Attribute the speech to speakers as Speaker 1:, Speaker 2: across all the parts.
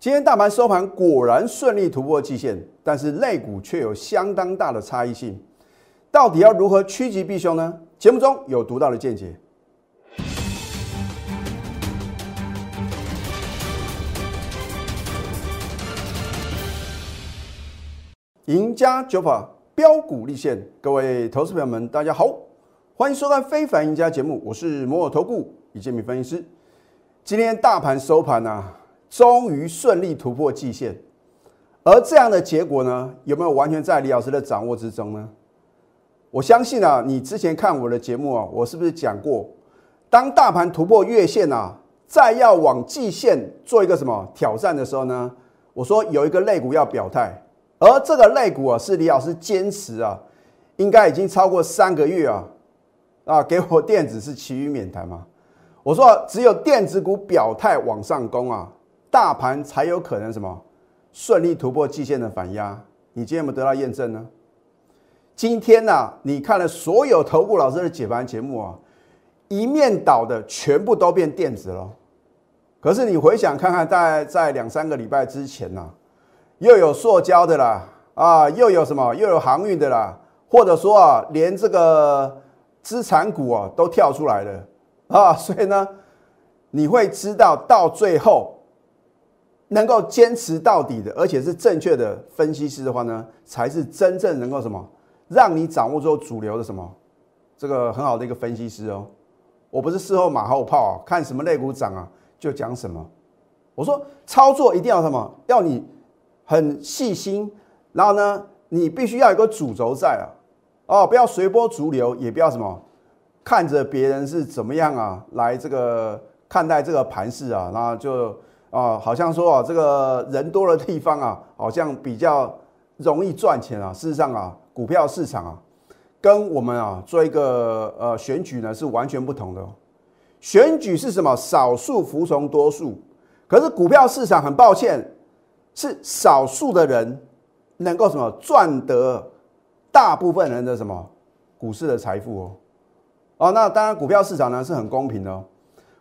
Speaker 1: 今天大盘收盘果然顺利突破季线，但是类股却有相当大的差异性，到底要如何趋吉避凶呢？节目中有独到的见解。赢家九法标股立现，各位投资朋友们，大家好，欢迎收看《非凡赢家》节目，我是摩尔投顾李建民分析师。今天大盘收盘啊。终于顺利突破季线，而这样的结果呢，有没有完全在李老师的掌握之中呢？我相信啊，你之前看我的节目啊，我是不是讲过，当大盘突破月线啊，再要往季线做一个什么挑战的时候呢？我说有一个类股要表态，而这个类股啊，是李老师坚持啊，应该已经超过三个月啊，啊，给我电子是其余免谈嘛。我说只有电子股表态往上攻啊。大盘才有可能什么顺利突破季线的反压？你今天有没有得到验证呢？今天呢，你看了所有投顾老师的解盘节目啊，一面倒的全部都变电子了。可是你回想看看，在在两三个礼拜之前呢，又有塑胶的啦，啊，又有什么，又有航运的啦，或者说啊，连这个资产股啊都跳出来了啊，所以呢，你会知道到最后。能够坚持到底的，而且是正确的分析师的话呢，才是真正能够什么，让你掌握住主流的什么，这个很好的一个分析师哦。我不是事后马后炮啊，看什么类股涨啊就讲什么。我说操作一定要什么，要你很细心，然后呢，你必须要有个主轴在啊，哦，不要随波逐流，也不要什么看着别人是怎么样啊来这个看待这个盘势啊，然后就。啊，好像说啊，这个人多的地方啊，好像比较容易赚钱啊。事实上啊，股票市场啊，跟我们啊做一个呃选举呢是完全不同的。选举是什么？少数服从多数。可是股票市场很抱歉，是少数的人能够什么赚得大部分人的什么股市的财富哦。哦，那当然股票市场呢是很公平的哦。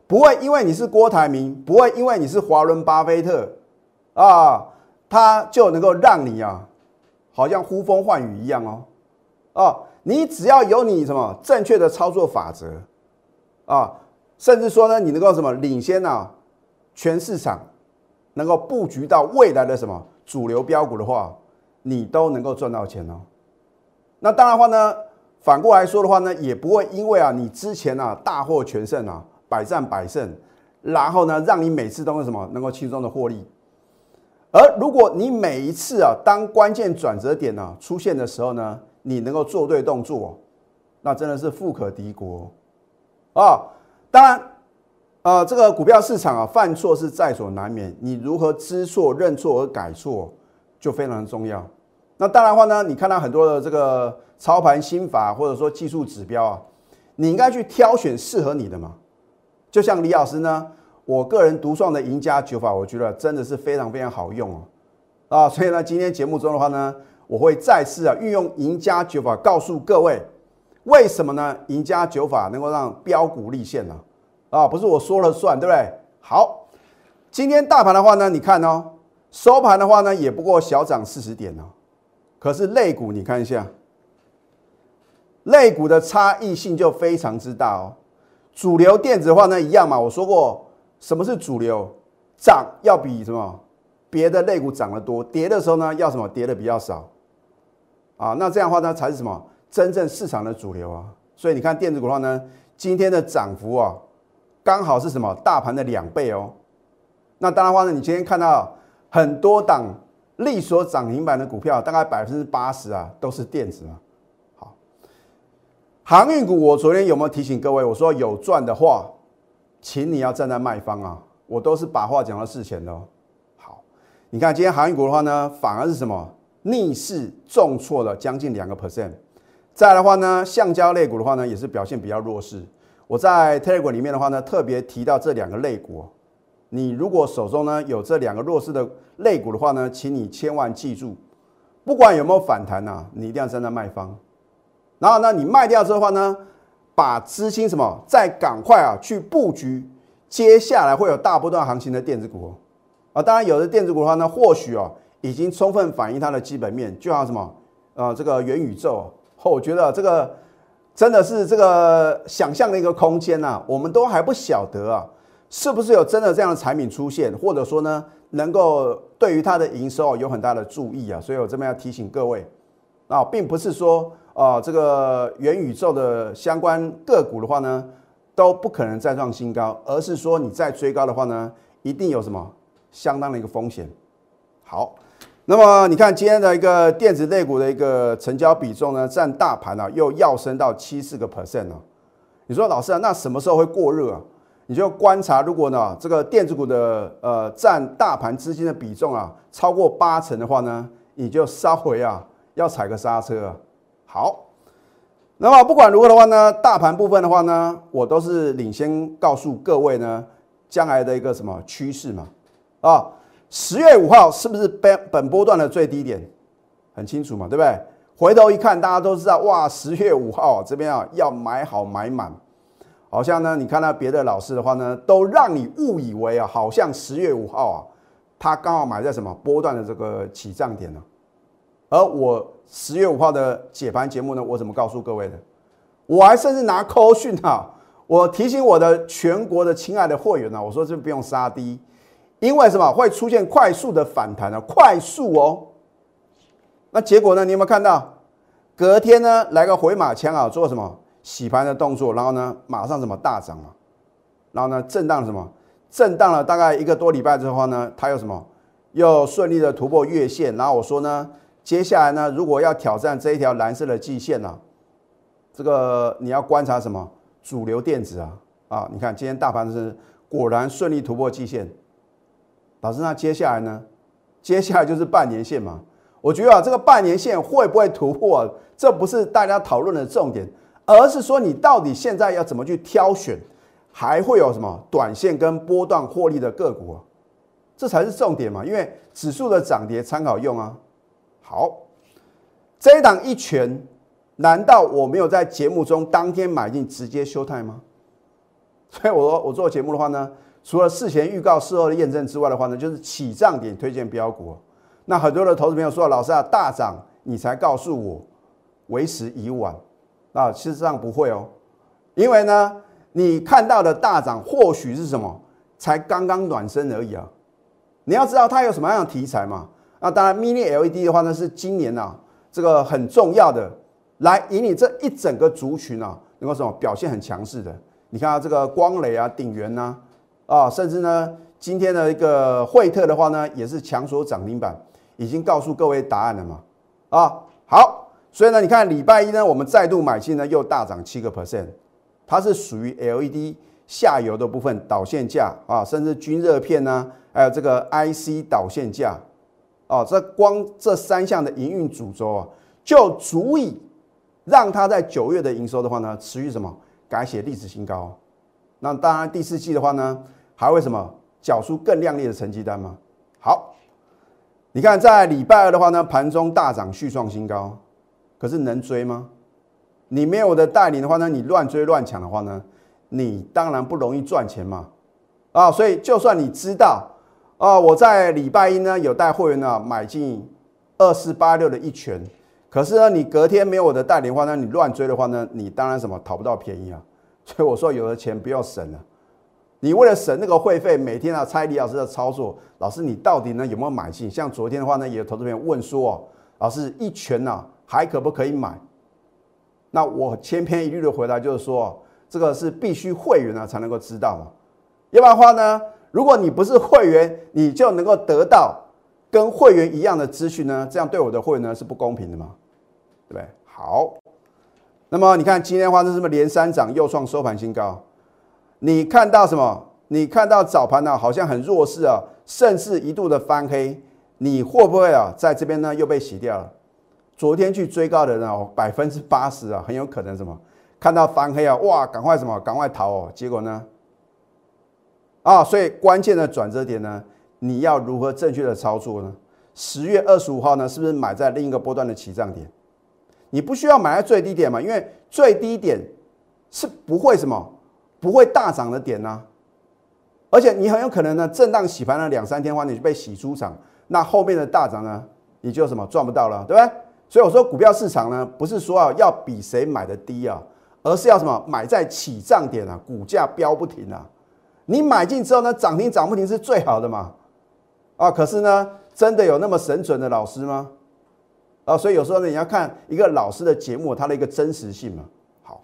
Speaker 1: 不会因为你是郭台铭，不会因为你是华伦巴菲特，啊，他就能够让你啊，好像呼风唤雨一样哦，哦，你只要有你什么正确的操作法则，啊，甚至说呢，你能够什么领先啊，全市场能够布局到未来的什么主流标股的话，你都能够赚到钱哦。那当然话呢，反过来说的话呢，也不会因为啊，你之前啊大获全胜啊。百战百胜，然后呢，让你每次都能什么能够轻松的获利。而如果你每一次啊，当关键转折点呢出现的时候呢，你能够做对动作，那真的是富可敌国啊！当然，呃，这个股票市场啊，犯错是在所难免，你如何知错认错而改错就非常重要。那当然的话呢，你看到很多的这个操盘心法或者说技术指标啊，你应该去挑选适合你的嘛。就像李老师呢，我个人独创的赢家九法，我觉得真的是非常非常好用哦，啊，所以呢，今天节目中的话呢，我会再次啊运用赢家九法，告诉各位为什么呢？赢家九法能够让标股立现呢？啊，不是我说了算，对不对？好，今天大盘的话呢，你看哦，收盘的话呢，也不过小涨四十点哦，可是类股你看一下，类股的差异性就非常之大哦。主流电子的话呢，一样嘛。我说过，什么是主流？涨要比什么别的类股涨得多，跌的时候呢，要什么跌的比较少啊？那这样的话呢，才是什么真正市场的主流啊？所以你看电子股的话呢，今天的涨幅啊，刚好是什么大盘的两倍哦。那当然话呢，你今天看到很多档力所涨停板的股票，大概百分之八十啊，都是电子啊。航运股，我昨天有没有提醒各位？我说有赚的话，请你要站在卖方啊！我都是把话讲到事前的。好，你看今天航运股的话呢，反而是什么逆势重挫了将近两个 percent。再的话呢，橡胶类股的话呢，也是表现比较弱势。我在 Telegram 里面的话呢，特别提到这两个类股。你如果手中呢有这两个弱势的类股的话呢，请你千万记住，不管有没有反弹呐，你一定要站在卖方。然后呢，你卖掉之后的话呢，把资金什么再赶快啊去布局，接下来会有大波段行情的电子股，啊。当然，有的电子股的话呢，或许哦已经充分反映它的基本面，就像什么呃这个元宇宙，我觉得这个真的是这个想象的一个空间呐，我们都还不晓得啊，是不是有真的这样的产品出现，或者说呢能够对于它的营收有很大的注意啊。所以我这边要提醒各位啊，并不是说啊这个元宇宙的相关个股的话呢。都不可能再创新高，而是说你再追高的话呢，一定有什么相当的一个风险。好，那么你看今天的一个电子类股的一个成交比重呢，占大盘啊又要升到七四个 percent 了。你说老师啊，那什么时候会过热啊？你就观察，如果呢这个电子股的呃占大盘资金的比重啊超过八成的话呢，你就稍微啊要踩个刹车。好。那么不管如何的话呢，大盘部分的话呢，我都是领先告诉各位呢，将来的一个什么趋势嘛？啊，十月五号是不是本本波段的最低点？很清楚嘛，对不对？回头一看，大家都知道，哇，十月五号这边啊要买好买满，好像呢，你看到别的老师的话呢，都让你误以为啊，好像十月五号啊，他刚好买在什么波段的这个起涨点呢？而我十月五号的解盘节目呢，我怎么告诉各位的？我还甚至拿扣讯啊，我提醒我的全国的亲爱的会员呢，我说这不用杀低，因为什么会出现快速的反弹呢？快速哦。那结果呢？你有没有看到？隔天呢来个回马枪啊，做什么洗盘的动作？然后呢马上什么大涨嘛？然后呢震荡什么？震荡了大概一个多礼拜之后呢，它又什么？又顺利的突破月线。然后我说呢？接下来呢，如果要挑战这一条蓝色的季线呢，这个你要观察什么？主流电子啊，啊，你看今天大盘是果然顺利突破季线。老师，那接下来呢？接下来就是半年线嘛。我觉得啊，这个半年线会不会突破，这不是大家讨论的重点，而是说你到底现在要怎么去挑选，还会有什么短线跟波段获利的个股啊？这才是重点嘛。因为指数的涨跌参考用啊。好，这一档一拳，难道我没有在节目中当天买进直接休态吗？所以我说我做节目的话呢，除了事前预告、事后的验证之外的话呢，就是起涨点推荐标股。那很多的投资朋友说，老师啊，大涨你才告诉我，为时已晚。啊，事实上不会哦，因为呢，你看到的大涨或许是什么，才刚刚暖身而已啊。你要知道它有什么样的题材嘛？那当然，Mini LED 的话呢，是今年呐这个很重要的，来引领这一整个族群啊，能够什么表现很强势的。你看啊，这个光磊啊、鼎元呐，啊，甚至呢，今天的一个惠特的话呢，也是强锁涨停板，已经告诉各位答案了嘛。啊，好，所以呢，你看礼拜一呢，我们再度买进呢，又大涨七个 percent，它是属于 LED 下游的部分导线架啊，甚至均热片呢，还有这个 IC 导线架。哦，这光这三项的营运主轴啊，就足以让它在九月的营收的话呢，持续什么改写历史新高。那当然第四季的话呢，还会什么缴出更亮丽的成绩单吗？好，你看在礼拜二的话呢，盘中大涨续创新高，可是能追吗？你没有我的带领的话呢，你乱追乱抢的话呢，你当然不容易赚钱嘛。啊，所以就算你知道。啊，我在礼拜一呢有带会员呢买进二四八六的一拳，可是呢你隔天没有我的带领的话呢，你乱追的话呢，你当然什么讨不到便宜啊。所以我说有的钱不要省了，你为了省那个会费，每天啊猜李老师的操作，老师你到底呢有没有买进？像昨天的话呢，也有投资朋友问说，老师一拳呢还可不可以买？那我千篇一律的回答就是说，这个是必须会员呢才能够知道嘛，要不然的话呢？如果你不是会员，你就能够得到跟会员一样的资讯呢？这样对我的会员呢是不公平的吗？对不对？好，那么你看今天的话，是不是连三涨又创收盘新高？你看到什么？你看到早盘呢好像很弱势啊，甚至一度的翻黑，你会不会啊在这边呢又被洗掉了？昨天去追高的人哦，百分之八十啊，很有可能什么看到翻黑啊，哇，赶快什么赶快逃哦，结果呢？啊，所以关键的转折点呢，你要如何正确的操作呢？十月二十五号呢，是不是买在另一个波段的起涨点？你不需要买在最低点嘛，因为最低点是不会什么不会大涨的点呢。而且你很有可能呢，震荡洗盘了两三天的话，你就被洗出场，那后面的大涨呢，你就什么赚不到了，对不对？所以我说股票市场呢，不是说啊要比谁买的低啊，而是要什么买在起涨点啊，股价飙不停啊。你买进之后呢，涨停涨不停是最好的嘛？啊，可是呢，真的有那么神准的老师吗？啊，所以有时候呢，你要看一个老师的节目，它的一个真实性嘛。好，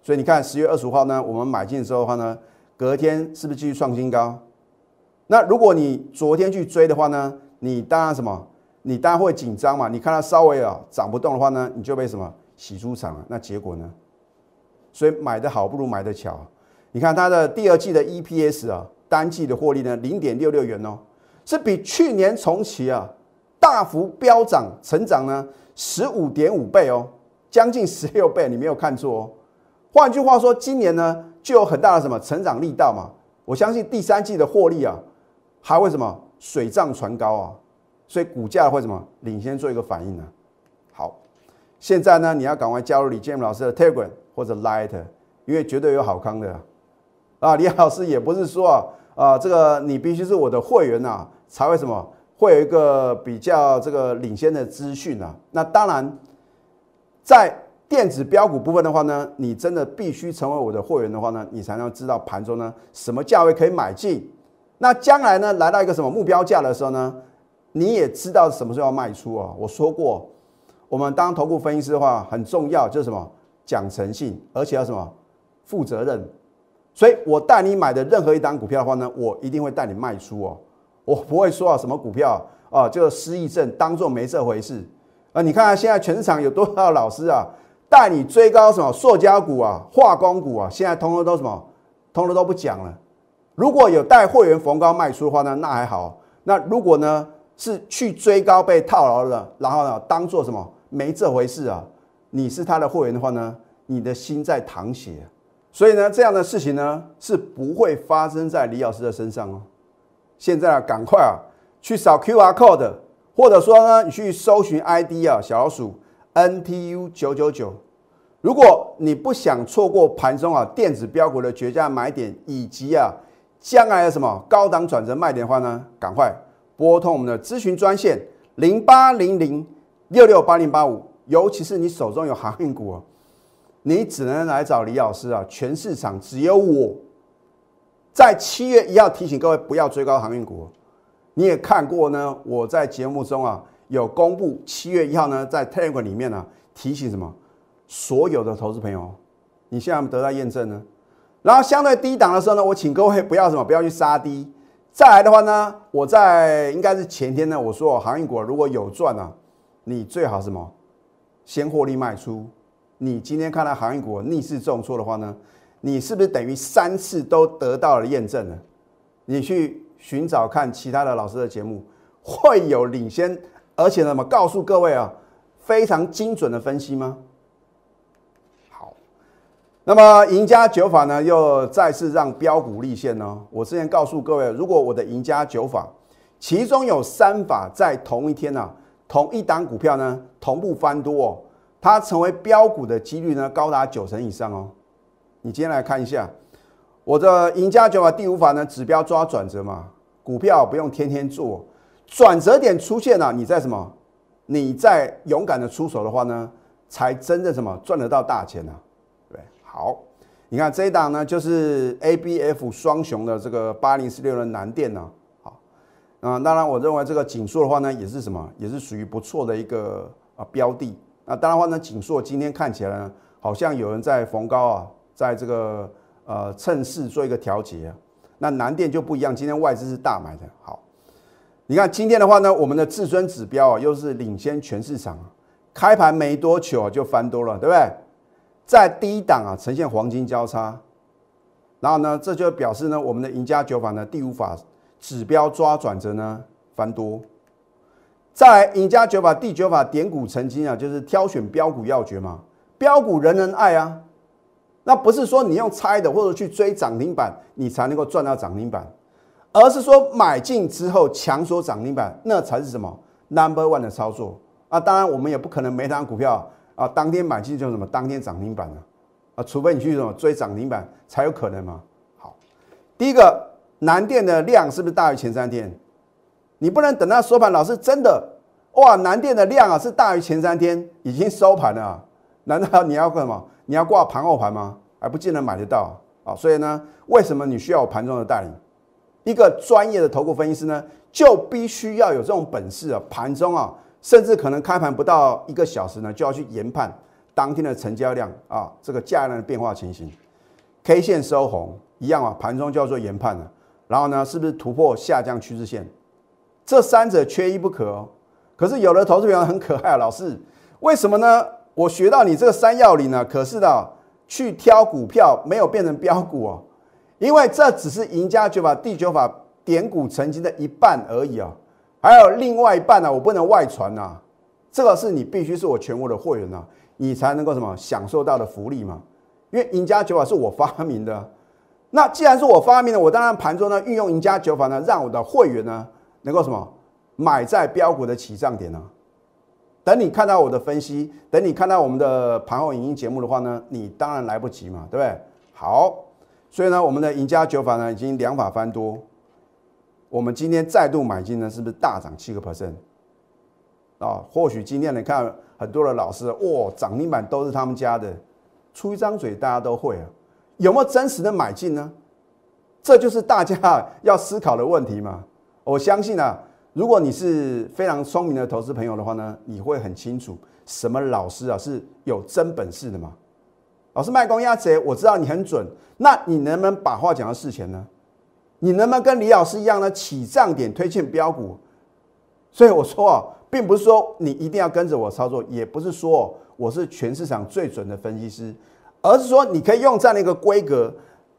Speaker 1: 所以你看十月二十五号呢，我们买进之后的话呢，隔天是不是继续创新高？那如果你昨天去追的话呢，你当然什么？你当然会紧张嘛。你看它稍微啊涨不动的话呢，你就被什么洗出场了？那结果呢？所以买的好不如买的巧。你看它的第二季的 EPS 啊，单季的获利呢，零点六六元哦，是比去年重启啊大幅飙涨，成长呢十五点五倍哦，将近十六倍，你没有看错哦。换句话说，今年呢就有很大的什么成长力道嘛。我相信第三季的获利啊，还会什么水涨船高啊，所以股价会什么领先做一个反应呢？好，现在呢你要赶快加入李建老师的 Telegram 或者 Light，因为绝对有好康的。啊李老师也不是说啊，啊，这个你必须是我的会员呐，才会什么会有一个比较这个领先的资讯啊。那当然，在电子标股部分的话呢，你真的必须成为我的会员的话呢，你才能知道盘中呢什么价位可以买进。那将来呢来到一个什么目标价的时候呢，你也知道什么时候要卖出啊。我说过，我们当投顾分析师的话很重要，就是什么讲诚信，而且要什么负责任。所以，我带你买的任何一单股票的话呢，我一定会带你卖出哦。我不会说啊，什么股票啊，就失忆症，当做没这回事啊。你看看现在全市场有多少老师啊，带你追高什么塑胶股啊、化工股啊，现在通通都什么，通通都不讲了。如果有带会员逢高卖出的话呢，那还好。那如果呢是去追高被套牢了，然后呢当做什么没这回事啊？你是他的会员的话呢，你的心在淌血。所以呢，这样的事情呢是不会发生在李老师的身上哦。现在啊，赶快啊去扫 Q R code，或者说呢，你去搜寻 ID 啊，小老鼠 N T U 九九九。如果你不想错过盘中啊电子标股的绝佳买点，以及啊将来的什么高档转折卖点的话呢，赶快拨通我们的咨询专线零八零零六六八零八五。尤其是你手中有航运股啊。你只能来找李老师啊！全市场只有我在七月一号提醒各位不要追高航运股。你也看过呢，我在节目中啊有公布七月一号呢在 Telegram 里面呢提醒什么所有的投资朋友，你现在得到验证呢？然后相对低档的时候呢，我请各位不要什么不要去杀低。再来的话呢，我在应该是前天呢我说航运股如果有赚啊，你最好什么先获利卖出。你今天看到航运股逆势重挫的话呢，你是不是等于三次都得到了验证呢？你去寻找看其他的老师的节目，会有领先，而且呢，么告诉各位啊，非常精准的分析吗？好，那么赢家九法呢，又再次让标股立现呢。我之前告诉各位，如果我的赢家九法，其中有三法在同一天呢，同一档股票呢，同步翻多哦。它成为标股的几率呢，高达九成以上哦。你今天来看一下我的赢家九法第五法呢，指标抓转折嘛，股票不用天天做，转折点出现了，你在什么？你在勇敢的出手的话呢，才真正什么赚得到大钱呢？对，好，你看这一档呢，就是 A B F 双雄的这个八零四六的南电呢，好，啊，当然我认为这个紧缩的话呢，也是什么，也是属于不错的一个啊标的。那当然话呢，锦硕今天看起来呢，好像有人在逢高啊，在这个呃趁势做一个调节啊。那南电就不一样，今天外资是大买的。好，你看今天的话呢，我们的至尊指标啊，又是领先全市场，开盘没多久啊就翻多了，对不对？在低档啊呈现黄金交叉，然后呢，这就表示呢，我们的赢家九法呢第五法指标抓转折呢翻多。再来，赢家九法第九法点股成金啊，就是挑选标股要诀嘛。标股人人爱啊，那不是说你用猜的或者去追涨停板，你才能够赚到涨停板，而是说买进之后强锁涨停板，那才是什么 number one 的操作啊。当然，我们也不可能每档股票啊当天买进就什么当天涨停板了啊，除非你去什么追涨停板才有可能嘛。好，第一个南电的量是不是大于前三天？你不能等到收盘，老师真的哇，南电的量啊是大于前三天，已经收盘了，难道你要干什么？你要挂盘后盘吗？还不见得买得到啊！所以呢，为什么你需要盘中的带领？一个专业的投顾分析师呢，就必须要有这种本事啊！盘中啊，甚至可能开盘不到一个小时呢，就要去研判当天的成交量啊，这个价量的变化情形。K 线收红一样啊，盘中就要做研判了。然后呢，是不是突破下降趋势线？这三者缺一不可哦。可是有的投资友很可爱啊，老师，为什么呢？我学到你这个三要领呢，可是的去挑股票没有变成标股哦，因为这只是赢家九法第九法点股成绩的一半而已啊，还有另外一半呢，我不能外传呐。这个是你必须是我全国的会员呐，你才能够什么享受到的福利嘛。因为赢家九法是我发明的，那既然是我发明的，我当然盘中呢运用赢家九法呢，让我的会员呢。能够什么买在标股的起涨点呢？等你看到我的分析，等你看到我们的盘后影音节目的话呢，你当然来不及嘛，对不对？好，所以呢，我们的赢家九法呢已经两法翻多，我们今天再度买进呢，是不是大涨七个 percent 啊？或许今天你看很多的老师，哇，涨停板都是他们家的，出一张嘴大家都会啊，有没有真实的买进呢？这就是大家要思考的问题嘛。我相信啊，如果你是非常聪明的投资朋友的话呢，你会很清楚什么老师啊是有真本事的嘛。老师卖光压贼，我知道你很准，那你能不能把话讲到事前呢？你能不能跟李老师一样呢，起涨点推荐标股？所以我说啊，并不是说你一定要跟着我操作，也不是说我是全市场最准的分析师，而是说你可以用这样的一个规格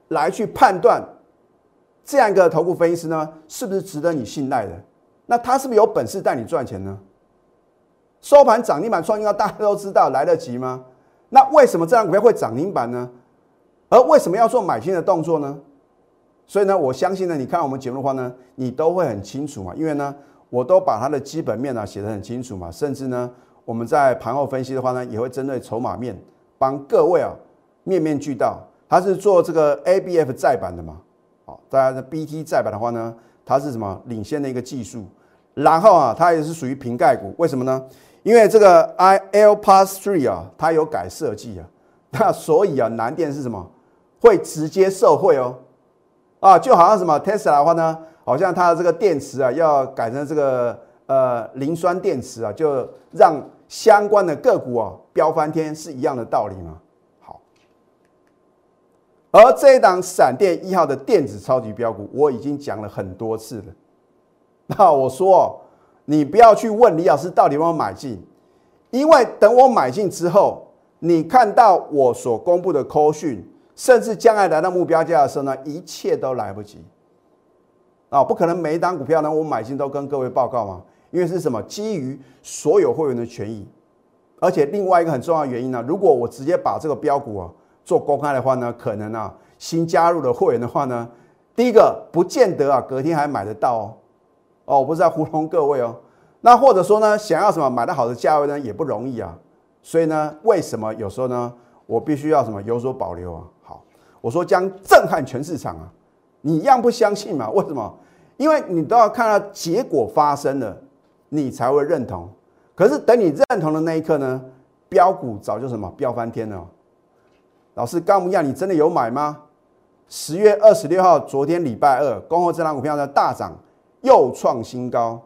Speaker 1: 来去判断。这样一个投顾分析师呢，是不是值得你信赖的？那他是不是有本事带你赚钱呢？收盘涨停板创新高，大家都知道来得及吗？那为什么这张股票会涨停板呢？而为什么要做买进的动作呢？所以呢，我相信呢，你看我们节目的话呢，你都会很清楚嘛，因为呢，我都把它的基本面呢写得很清楚嘛，甚至呢，我们在盘后分析的话呢，也会针对筹码面帮各位啊面面俱到。它是做这个 ABF 再版的嘛。好，大家的 BT 再版的话呢，它是什么领先的一个技术？然后啊，它也是属于瓶盖股，为什么呢？因为这个 I L Pass Three 啊，它有改设计啊，那所以啊，南电是什么？会直接受惠哦，啊，就好像什么 Tesla 的话呢，好像它的这个电池啊，要改成这个呃磷酸电池啊，就让相关的个股啊飙翻天，是一样的道理嘛。而这一档闪电一号的电子超级标股，我已经讲了很多次了。那我说，你不要去问李老师到底有没有买进，因为等我买进之后，你看到我所公布的扣讯，甚至将来来到目标价的时候呢，一切都来不及。啊，不可能每一档股票呢，我买进都跟各位报告嘛，因为是什么？基于所有会员的权益，而且另外一个很重要的原因呢，如果我直接把这个标股啊。做公开的话呢，可能啊，新加入的会员的话呢，第一个不见得啊，隔天还买得到哦。哦，我不是在糊弄各位哦。那或者说呢，想要什么买到好的价位呢，也不容易啊。所以呢，为什么有时候呢，我必须要什么有所保留啊？好，我说将震撼全市场啊，你一样不相信嘛？为什么？因为你都要看到结果发生了，你才会认同。可是等你认同的那一刻呢，标股早就什么飙翻天了。老师，高木亚，你真的有买吗？十月二十六号，昨天礼拜二，恭贺这张股票呢大涨，又创新高。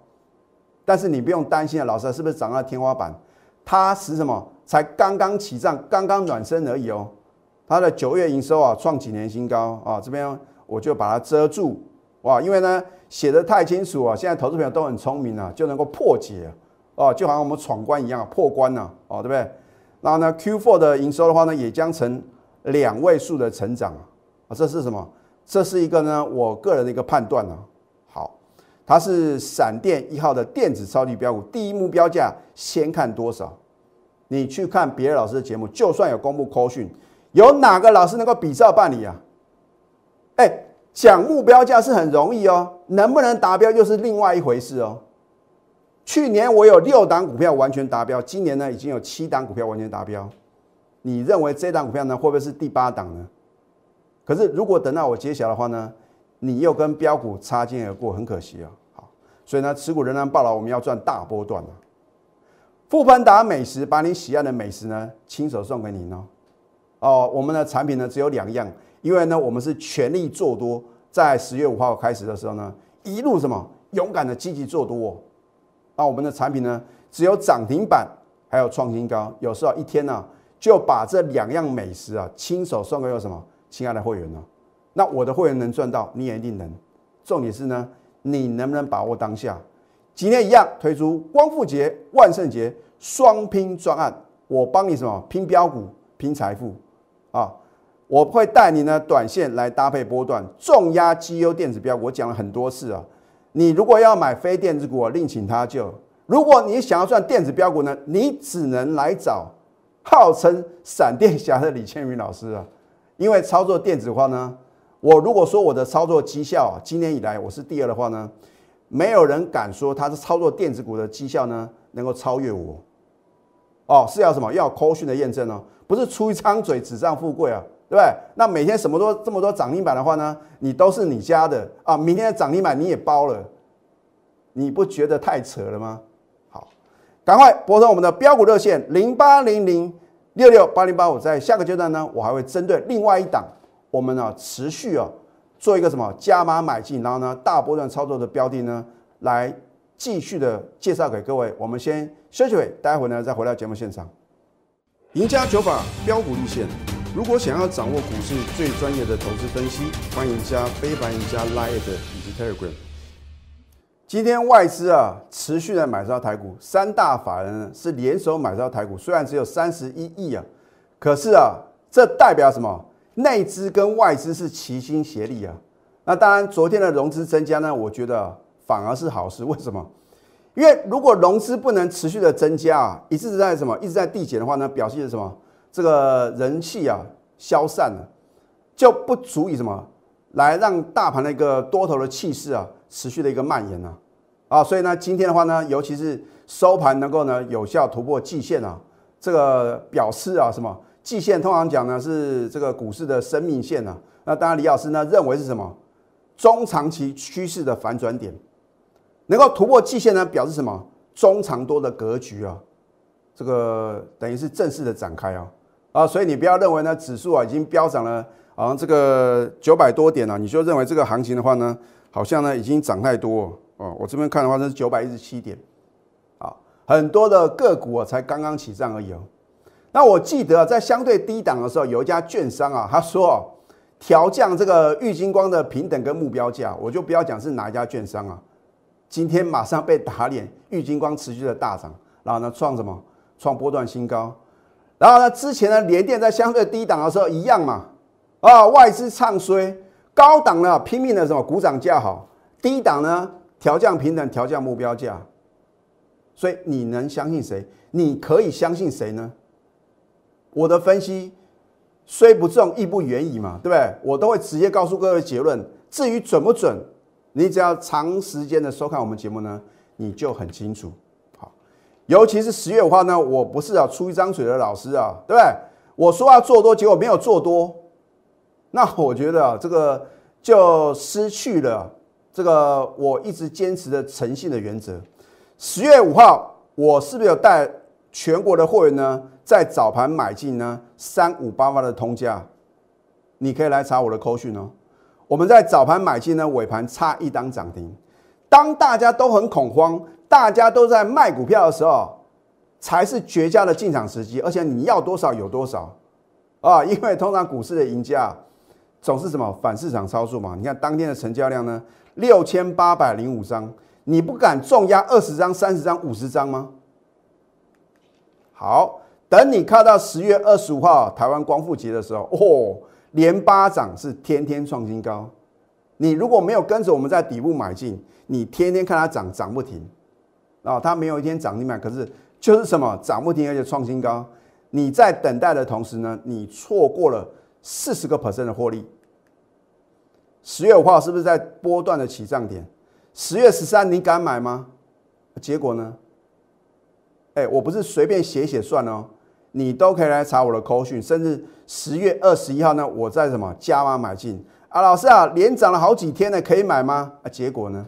Speaker 1: 但是你不用担心啊，老师是不是涨到天花板？它是什么？才刚刚起涨，刚刚暖身而已哦。它的九月营收啊，创几年新高啊。这边我就把它遮住哇，因为呢写的太清楚啊，现在投资朋友都很聪明啊，就能够破解哦，就好像我们闯关一样，破关了哦，对不对？然后呢，Q4 的营收的话呢，也将成。两位数的成长啊，这是什么？这是一个呢，我个人的一个判断呢。好，它是闪电一号的电子超级标股，第一目标价先看多少？你去看别的老师的节目，就算有公布 call 讯，有哪个老师能够比照办理啊？哎，讲目标价是很容易哦，能不能达标又是另外一回事哦。去年我有六档股票完全达标，今年呢已经有七档股票完全达标。你认为这档股票呢会不会是第八档呢？可是如果等到我揭晓的话呢，你又跟标股擦肩而过，很可惜啊。好，所以呢，持股仍然报了，我们要赚大波段啊。富潘达美食把你喜爱的美食呢，亲手送给你呢。哦，我们的产品呢只有两样，因为呢，我们是全力做多，在十月五号开始的时候呢，一路什么勇敢的积极做多哦。那我们的产品呢，只有涨停板，还有创新高，有时候一天呢，就把这两样美食啊，亲手送给有什么亲爱的会员呢？那我的会员能赚到，你也一定能。重点是呢，你能不能把握当下？今天一样推出光复节、万圣节双拼专案，我帮你什么拼标股、拼财富啊！我会带你呢短线来搭配波段，重压绩优电子标，我讲了很多次啊。你如果要买非电子股，另请他救；如果你想要赚电子标股呢，你只能来找号称闪电侠的李千云老师啊。因为操作电子化呢。我如果说我的操作绩效啊，今年以来我是第二的话呢，没有人敢说他是操作电子股的绩效呢能够超越我。哦，是要什么？要扣讯的验证哦，不是出一张嘴纸上富贵啊，对不对？那每天什么多这么多涨停板的话呢，你都是你家的啊，明天的涨停板你也包了，你不觉得太扯了吗？赶快拨通我们的标股热线零八零零六六八零八五，在下个阶段呢，我还会针对另外一档。我们呢持续啊做一个什么加码买进，然后呢大波段操作的标的呢，来继续的介绍给各位。我们先休息会，待会呢再回到节目现场。赢家九法标股立线，如果想要掌握股市最专业的投资分析，欢迎加非凡、赢家 Line 以及 Telegram。今天外资啊持续的买超台股，三大法人是联手买超台股，虽然只有三十一亿啊，可是啊这代表什么？内资跟外资是齐心协力啊，那当然昨天的融资增加呢，我觉得反而是好事。为什么？因为如果融资不能持续的增加啊，一直在什么一直在递减的话呢，表现什么？这个人气啊消散了，就不足以什么来让大盘的一个多头的气势啊持续的一个蔓延啊。啊，所以呢，今天的话呢，尤其是收盘能够呢有效突破季线啊，这个表示啊什么？季线通常讲呢是这个股市的生命线呐，那当然李老师呢认为是什么？中长期趋势的反转点，能够突破季线呢表示什么？中长多的格局啊，这个等于是正式的展开啊。啊，所以你不要认为呢指数啊已经飙涨了好像这个九百多点了，你就认为这个行情的话呢好像呢已经涨太多哦，我这边看的话是九百一十七点啊，很多的个股啊才刚刚起涨而已哦。那我记得在相对低档的时候，有一家券商啊，他说调降这个玉金光的平等跟目标价，我就不要讲是哪一家券商啊。今天马上被打脸，玉金光持续的大涨，然后呢创什么？创波段新高。然后呢之前呢联电在相对低档的时候一样嘛，啊外资唱衰，高档呢拼命的什么鼓掌叫好，低档呢调降平等调降目标价。所以你能相信谁？你可以相信谁呢？我的分析虽不中，亦不远矣嘛，对不对？我都会直接告诉各位结论。至于准不准，你只要长时间的收看我们节目呢，你就很清楚。好，尤其是十月五号呢，我不是要出一张嘴的老师啊，对不对？我说要做多，结果没有做多，那我觉得啊这个就失去了这个我一直坚持的诚信的原则。十月五号，我是不是有带全国的会员呢？在早盘买进呢，三五八八的通价，你可以来查我的扣讯哦。我们在早盘买进呢，尾盘差一档涨停。当大家都很恐慌，大家都在卖股票的时候，才是绝佳的进场时机。而且你要多少有多少啊！因为通常股市的赢家总是什么反市场操作嘛。你看当天的成交量呢，六千八百零五张，你不敢重压二十张、三十张、五十张吗？好。等你看到十月二十五号台湾光复节的时候，哦，连八涨是天天创新高。你如果没有跟着我们在底部买进，你天天看它涨涨不停啊，它没有一天涨停板，可是就是什么涨不停而且创新高。你在等待的同时呢，你错过了四十个 percent 的获利。十月五号是不是在波段的起涨点？十月十三你敢买吗？结果呢？哎，我不是随便写写算哦。你都可以来查我的口讯，甚至十月二十一号呢，我在什么加码买进啊，老师啊，连涨了好几天了，可以买吗？啊，结果呢？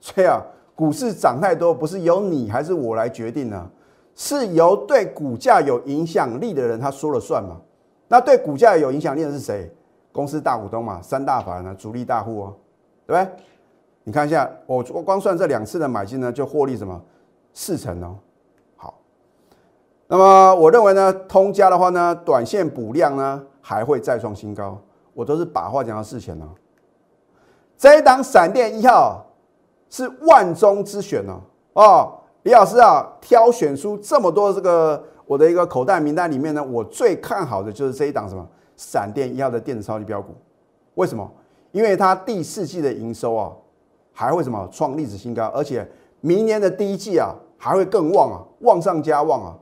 Speaker 1: 所以啊，股市涨太多，不是由你还是我来决定呢？是由对股价有影响力的人他说了算嘛？那对股价有影响力的是谁？公司大股东嘛，三大法人呢，主力大户哦，对不对？你看一下，我我光算这两次的买进呢，就获利什么四成哦。好，那么我认为呢，通家的话呢，短线补量呢还会再创新高。我都是把话讲到事前哦。这一档闪电一号是万中之选哦。哦，李老师啊，挑选出这么多这个我的一个口袋名单里面呢，我最看好的就是这一档什么闪电一号的电子超级标股。为什么？因为它第四季的营收啊，还会什么创历史新高，而且明年的第一季啊还会更旺啊，旺上加旺啊。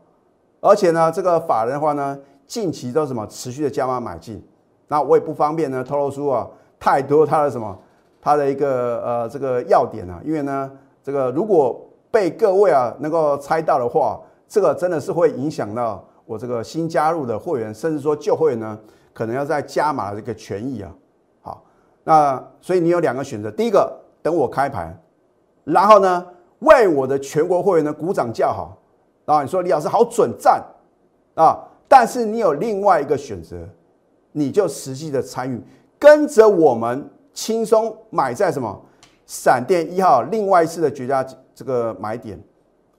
Speaker 1: 而且呢，这个法人的话呢，近期都什么持续的加码买进。那我也不方便呢，透露出啊太多它的什么，它的一个呃这个要点啊，因为呢，这个如果被各位啊能够猜到的话，这个真的是会影响到我这个新加入的会员，甚至说旧会员呢，可能要再加码这个权益啊。好，那所以你有两个选择，第一个等我开盘，然后呢为我的全国会员呢鼓掌叫好，然后你说李老师好准赞啊，但是你有另外一个选择。你就实际的参与，跟着我们轻松买在什么闪电一号另外一次的绝佳这个买点。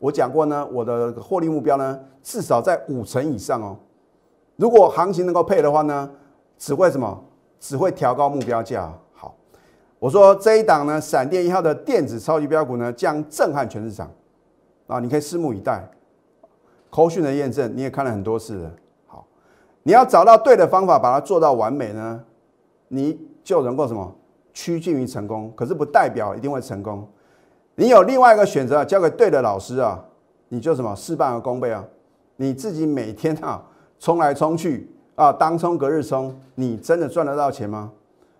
Speaker 1: 我讲过呢，我的获利目标呢至少在五成以上哦。如果行情能够配的话呢，只会什么？只会调高目标价。好，我说这一档呢，闪电一号的电子超级标股呢，将震撼全市场啊！你可以拭目以待。口讯的验证你也看了很多次了。你要找到对的方法，把它做到完美呢，你就能够什么趋近于成功。可是不代表一定会成功。你有另外一个选择啊，交给对的老师啊，你就什么事半而功倍啊。你自己每天啊冲来冲去啊，当冲隔日冲，你真的赚得到钱吗？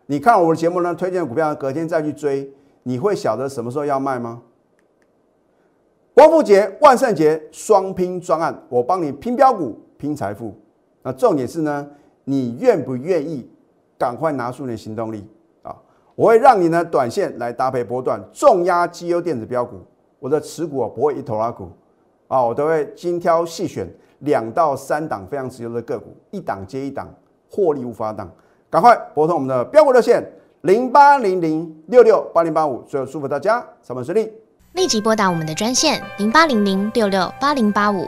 Speaker 1: 你看我的节目呢，推荐股票，隔天再去追，你会晓得什么时候要卖吗？光复节、万圣节双拼专案，我帮你拼标股、拼财富。那重点是呢，你愿不愿意赶快拿出你的行动力？我会让你呢短线来搭配波段重压绩优电子标股，我的持股啊不会一头拉股啊，我都会精挑细选两到三档非常持优的个股，一档接一档，获利无法挡。赶快拨通我们的标股热线零八零零六六八零八五，最后祝福大家上班顺利，
Speaker 2: 立即拨打我们的专线零八零零六六八零八五。